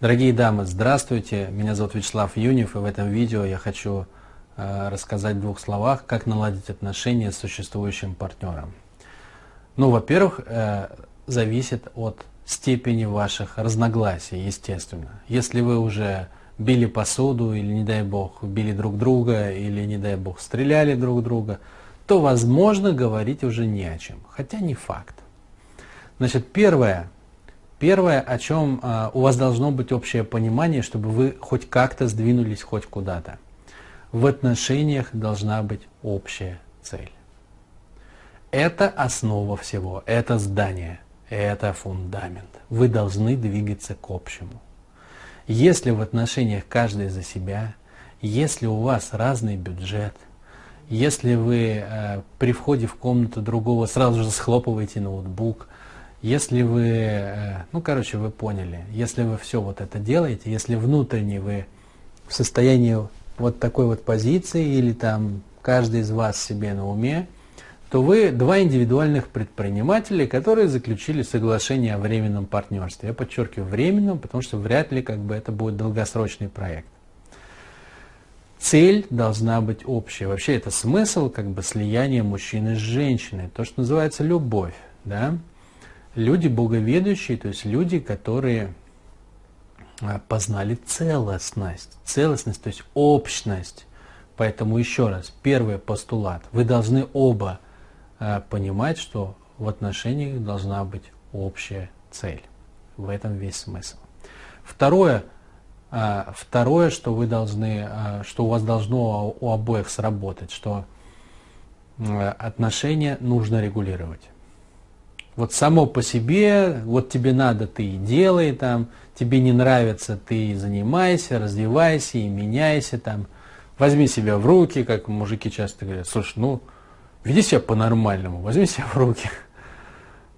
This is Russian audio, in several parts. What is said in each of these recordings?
Дорогие дамы, здравствуйте! Меня зовут Вячеслав Юнев, и в этом видео я хочу э, рассказать в двух словах, как наладить отношения с существующим партнером. Ну, во-первых, э, зависит от степени ваших разногласий, естественно. Если вы уже били посуду, или, не дай бог, били друг друга, или, не дай бог, стреляли друг друга, то, возможно, говорить уже не о чем. Хотя не факт. Значит, первое, первое, о чем а, у вас должно быть общее понимание, чтобы вы хоть как-то сдвинулись хоть куда-то. В отношениях должна быть общая цель. Это основа всего, это здание, это фундамент. Вы должны двигаться к общему. Если в отношениях каждый за себя, если у вас разный бюджет, если вы э, при входе в комнату другого сразу же схлопываете ноутбук, если вы, э, ну короче, вы поняли, если вы все вот это делаете, если внутренне вы в состоянии вот такой вот позиции или там каждый из вас себе на уме, то вы два индивидуальных предпринимателя, которые заключили соглашение о временном партнерстве. Я подчеркиваю временном, потому что вряд ли как бы это будет долгосрочный проект. Цель должна быть общая. Вообще это смысл как бы слияния мужчины с женщиной, то, что называется любовь. Да? Люди боговедущие, то есть люди, которые а, познали целостность. Целостность, то есть общность. Поэтому еще раз, первый постулат. Вы должны оба Э, понимать, что в отношениях должна быть общая цель. В этом весь смысл. Второе, э, второе, что вы должны, что у вас должно у обоих сработать, что отношения нужно регулировать. Вот само по себе, вот тебе надо, ты и делай там, тебе не нравится, ты и занимайся, развивайся и меняйся там. Возьми себя в руки, как мужики часто говорят, слушай, ну, веди себя по-нормальному, возьми себя в руки.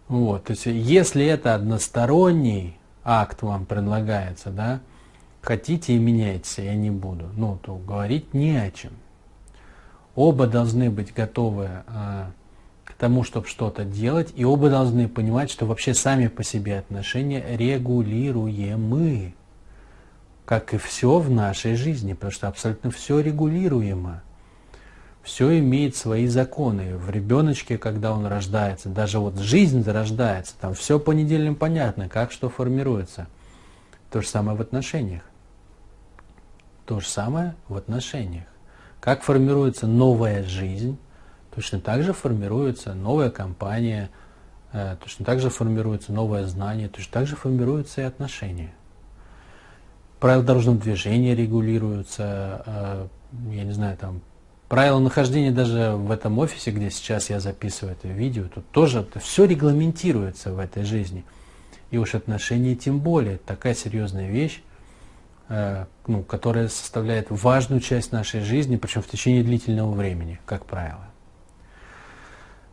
Вот, то есть, если это односторонний акт вам предлагается, да, хотите и меняйтесь, я не буду, ну, то говорить не о чем. Оба должны быть готовы к тому, чтобы что-то делать, и оба должны понимать, что вообще сами по себе отношения регулируемы, как и все в нашей жизни, потому что абсолютно все регулируемо все имеет свои законы. В ребеночке, когда он рождается, даже вот жизнь зарождается, там все по неделям понятно, как что формируется. То же самое в отношениях. То же самое в отношениях. Как формируется новая жизнь, точно так же формируется новая компания, э, точно так же формируется новое знание, точно так же формируются и отношения. Правила дорожного движения регулируются, э, я не знаю, там Правила нахождения даже в этом офисе, где сейчас я записываю это видео, тут тоже это все регламентируется в этой жизни. И уж отношения тем более. Такая серьезная вещь, э, ну, которая составляет важную часть нашей жизни, причем в течение длительного времени, как правило.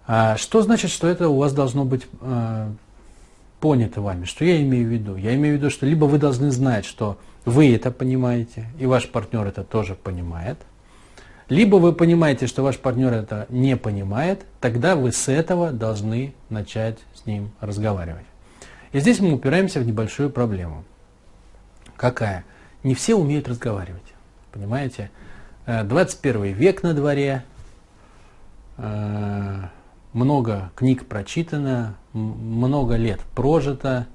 А что значит, что это у вас должно быть э, понято вами? Что я имею в виду? Я имею в виду, что либо вы должны знать, что вы это понимаете, и ваш партнер это тоже понимает – либо вы понимаете, что ваш партнер это не понимает, тогда вы с этого должны начать с ним разговаривать. И здесь мы упираемся в небольшую проблему. Какая? Не все умеют разговаривать. Понимаете? 21 э, век на дворе, э, много книг прочитано, много лет прожито,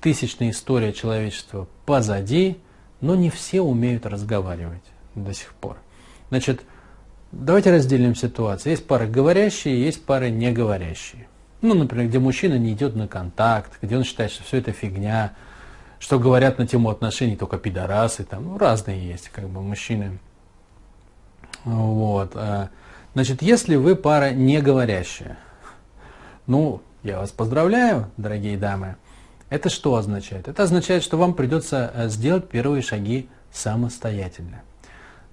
тысячная история человечества позади, но не все умеют разговаривать до сих пор. Значит, давайте разделим ситуацию. Есть пары говорящие, есть пары не говорящие. Ну, например, где мужчина не идет на контакт, где он считает, что все это фигня, что говорят на тему отношений только пидорасы, там, ну, разные есть, как бы, мужчины. Вот. Значит, если вы пара не говорящая, ну, я вас поздравляю, дорогие дамы. Это что означает? Это означает, что вам придется э, сделать первые шаги самостоятельно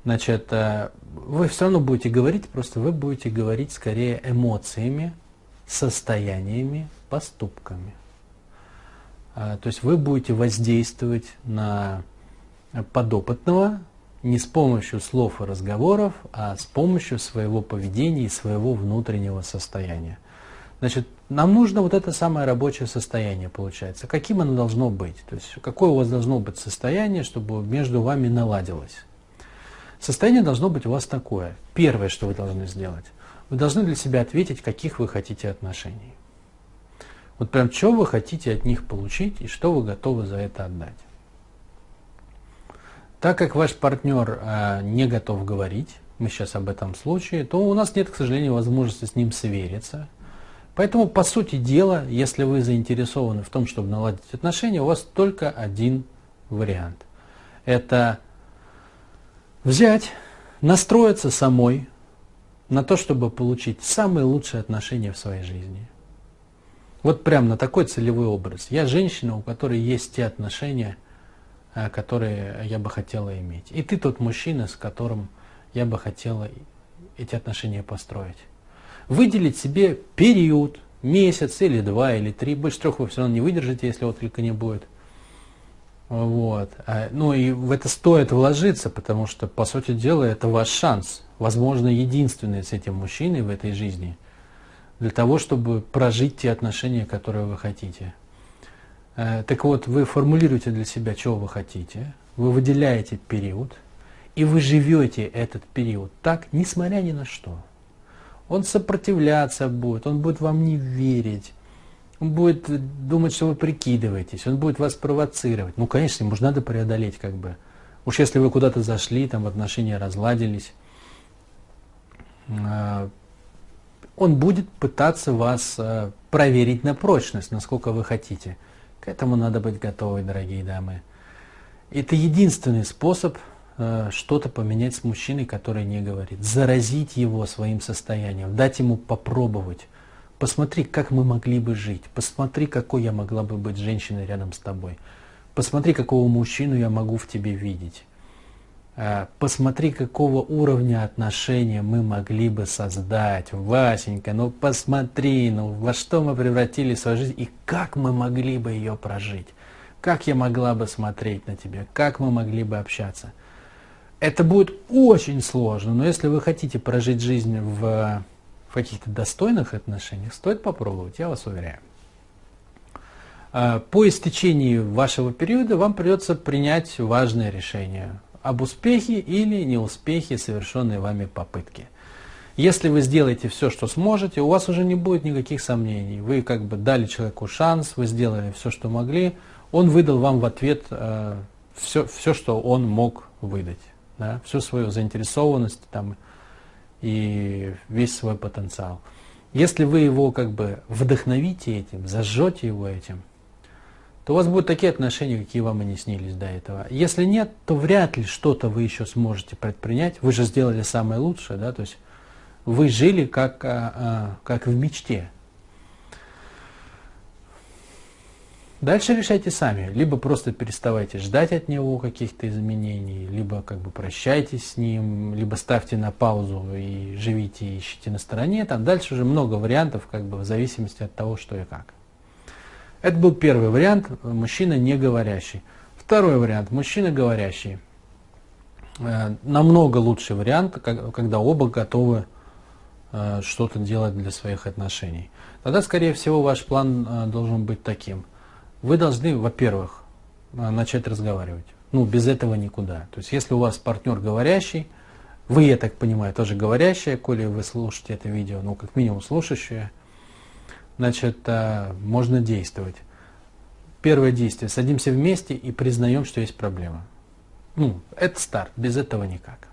значит, э, вы все равно будете говорить, просто вы будете говорить скорее эмоциями, состояниями, поступками. А, то есть вы будете воздействовать на подопытного не с помощью слов и разговоров, а с помощью своего поведения и своего внутреннего состояния. Значит, нам нужно вот это самое рабочее состояние, получается. Каким оно должно быть? То есть, какое у вас должно быть состояние, чтобы между вами наладилось? Состояние должно быть у вас такое. Первое, что вы должны сделать. Вы должны для себя ответить, каких вы хотите отношений. Вот прям что вы хотите от них получить и что вы готовы за это отдать. Так как ваш партнер э, не готов говорить, мы сейчас об этом случае, то у нас нет, к сожалению, возможности с ним свериться. Поэтому, по сути дела, если вы заинтересованы в том, чтобы наладить отношения, у вас только один вариант. Это взять, настроиться самой на то, чтобы получить самые лучшие отношения в своей жизни. Вот прям на такой целевой образ. Я женщина, у которой есть те отношения, которые я бы хотела иметь. И ты тот мужчина, с которым я бы хотела эти отношения построить. Выделить себе период, месяц или два или три, больше трех вы все равно не выдержите, если отклика не будет. Вот. А, ну и в это стоит вложиться, потому что, по сути дела, это ваш шанс, возможно, единственный с этим мужчиной в этой жизни, для того, чтобы прожить те отношения, которые вы хотите. Э, так вот, вы формулируете для себя, чего вы хотите, вы выделяете период, и вы живете этот период так, несмотря ни на что. Он сопротивляться будет, он будет вам не верить, он будет думать, что вы прикидываетесь, он будет вас провоцировать. Ну, конечно, ему же надо преодолеть как бы. Уж если вы куда-то зашли, там отношения разладились, а, он будет пытаться вас а, проверить на прочность, насколько вы хотите. К этому надо быть готовы, дорогие дамы. Это единственный способ Э, что-то поменять с мужчиной, который не говорит, заразить его своим состоянием, дать ему попробовать. Посмотри, как мы могли бы жить. Посмотри, какой я могла бы быть женщиной рядом с тобой. Посмотри, какого мужчину я могу в тебе видеть. Э, посмотри, какого уровня отношения мы могли бы создать. Васенька, ну посмотри, ну во что мы превратили свою жизнь и как мы могли бы ее прожить. Как я могла бы смотреть на тебя, как мы могли бы общаться – это будет очень сложно, но если вы хотите прожить жизнь в, в каких-то достойных отношениях, стоит попробовать, я вас уверяю. А, по истечении вашего периода вам придется принять важное решение об успехе или неуспехе совершенной вами попытки. Если вы сделаете все, что сможете, у вас уже не будет никаких сомнений. Вы как бы дали человеку шанс, вы сделали все, что могли, он выдал вам в ответ э, все, все, что он мог выдать да, всю свою заинтересованность там, и весь свой потенциал. Если вы его как бы вдохновите этим, зажжете его этим, то у вас будут такие отношения, какие вам и не снились до этого. Если нет, то вряд ли что-то вы еще сможете предпринять. Вы же сделали самое лучшее, да, то есть вы жили как, а, а, как в мечте. Дальше решайте сами. Либо просто переставайте ждать от него каких-то изменений, либо как бы прощайтесь с ним, либо ставьте на паузу и живите, ищите на стороне. Там дальше уже много вариантов, как бы в зависимости от того, что и как. Это был первый вариант, мужчина не говорящий. Второй вариант, мужчина говорящий. Э, намного лучший вариант, когда оба готовы э, что-то делать для своих отношений. Тогда, скорее всего, ваш план э, должен быть таким – вы должны, во-первых, начать разговаривать. Ну, без этого никуда. То есть, если у вас партнер говорящий, вы, я так понимаю, тоже говорящая, коли вы слушаете это видео, ну, как минимум слушающая, значит, а, можно действовать. Первое действие. Садимся вместе и признаем, что есть проблема. Ну, это старт, без этого никак.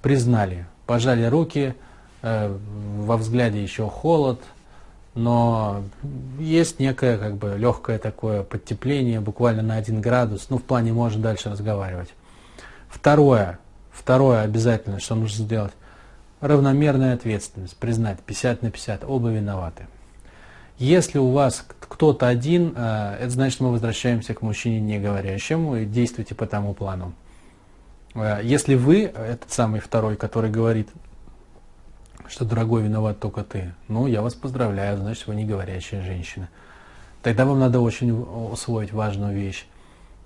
Признали, пожали руки, э, во взгляде еще холод, но есть некое как бы легкое такое подтепление, буквально на один градус, ну в плане можно дальше разговаривать. Второе, второе обязательно, что нужно сделать, равномерная ответственность, признать 50 на 50, оба виноваты. Если у вас кто-то один, э, это значит, мы возвращаемся к мужчине не говорящему и действуйте по тому плану. Э, если вы, этот самый второй, который говорит, что, дорогой, виноват только ты. Ну, я вас поздравляю, значит, вы не говорящая женщина. Тогда вам надо очень усвоить важную вещь.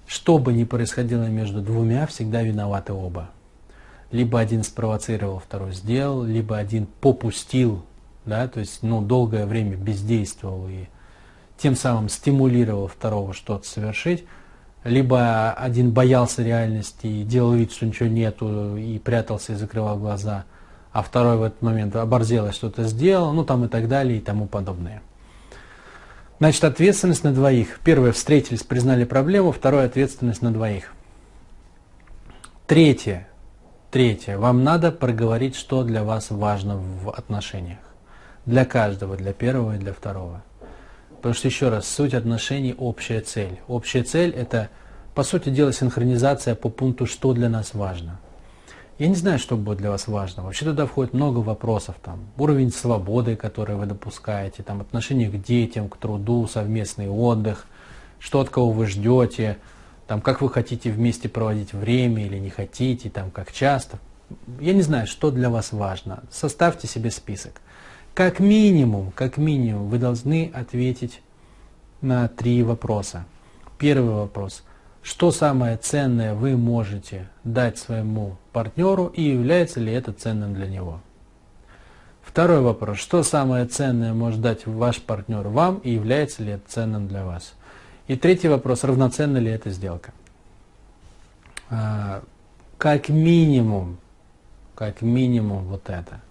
Что бы ни происходило между двумя, всегда виноваты оба. Либо один спровоцировал, второй сделал, либо один попустил да, то есть, ну, долгое время бездействовал и тем самым стимулировал второго что-то совершить, либо один боялся реальности и делал вид, что ничего нету, и прятался и закрывал глаза, а второй в этот момент оборзел и что-то сделал, ну там и так далее и тому подобное. Значит, ответственность на двоих. Первое, встретились, признали проблему, второе, ответственность на двоих. Третье, третье, вам надо проговорить, что для вас важно в отношениях. Для каждого, для первого и для второго. Потому что, еще раз, суть отношений – общая цель. Общая цель – это, по сути дела, синхронизация по пункту, что для нас важно. Я не знаю, что будет для вас важно. Вообще туда входит много вопросов. Там, уровень свободы, который вы допускаете, там, отношение к детям, к труду, совместный отдых, что от кого вы ждете, там, как вы хотите вместе проводить время или не хотите, там, как часто. Я не знаю, что для вас важно. Составьте себе список. Как минимум, как минимум, вы должны ответить на три вопроса. Первый вопрос. Что самое ценное вы можете дать своему партнеру и является ли это ценным для него? Второй вопрос. Что самое ценное может дать ваш партнер вам и является ли это ценным для вас? И третий вопрос. Равноценна ли эта сделка? А, как минимум, как минимум вот это.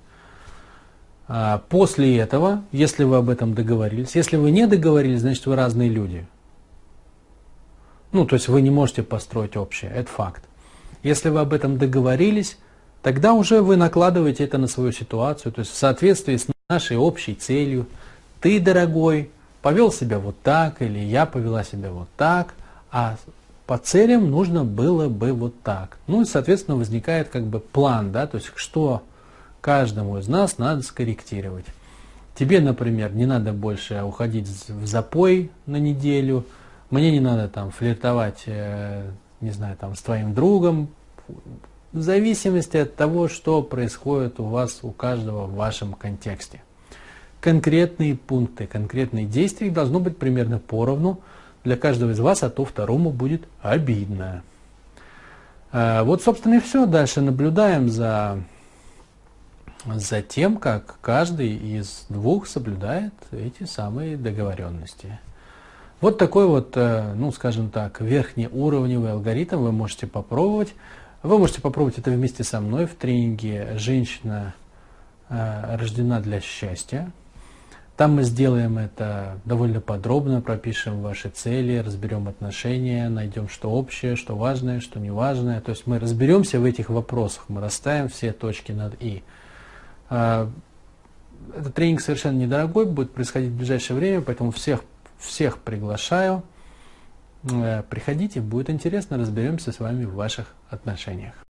А после этого, если вы об этом договорились, если вы не договорились, значит вы разные люди. Ну, то есть вы не можете построить общее, это факт. Если вы об этом договорились, тогда уже вы накладываете это на свою ситуацию, то есть в соответствии с нашей общей целью. Ты, дорогой, повел себя вот так, или я повела себя вот так, а по целям нужно было бы вот так. Ну и, соответственно, возникает как бы план, да, то есть что каждому из нас надо скорректировать. Тебе, например, не надо больше уходить в запой на неделю, мне не надо там флиртовать, э, не знаю, там с твоим другом, в зависимости от того, что происходит у вас, у каждого в вашем контексте. Конкретные пункты, конкретные действия должно быть примерно поровну для каждого из вас, а то второму будет обидно. Э, вот, собственно, и все. Дальше наблюдаем за за тем, как каждый из двух соблюдает эти самые договоренности. Вот такой вот, э, ну, скажем так, верхнеуровневый алгоритм вы можете попробовать. Вы можете попробовать это вместе со мной в тренинге «Женщина э, рождена для счастья». Там мы сделаем это довольно подробно, пропишем ваши цели, разберем отношения, найдем, что общее, что важное, что неважное. То есть мы разберемся в этих вопросах, мы расставим все точки над «и». А, этот тренинг совершенно недорогой, будет происходить в ближайшее время, поэтому всех, всех приглашаю. Э, приходите, будет интересно, разберемся с вами в ваших отношениях.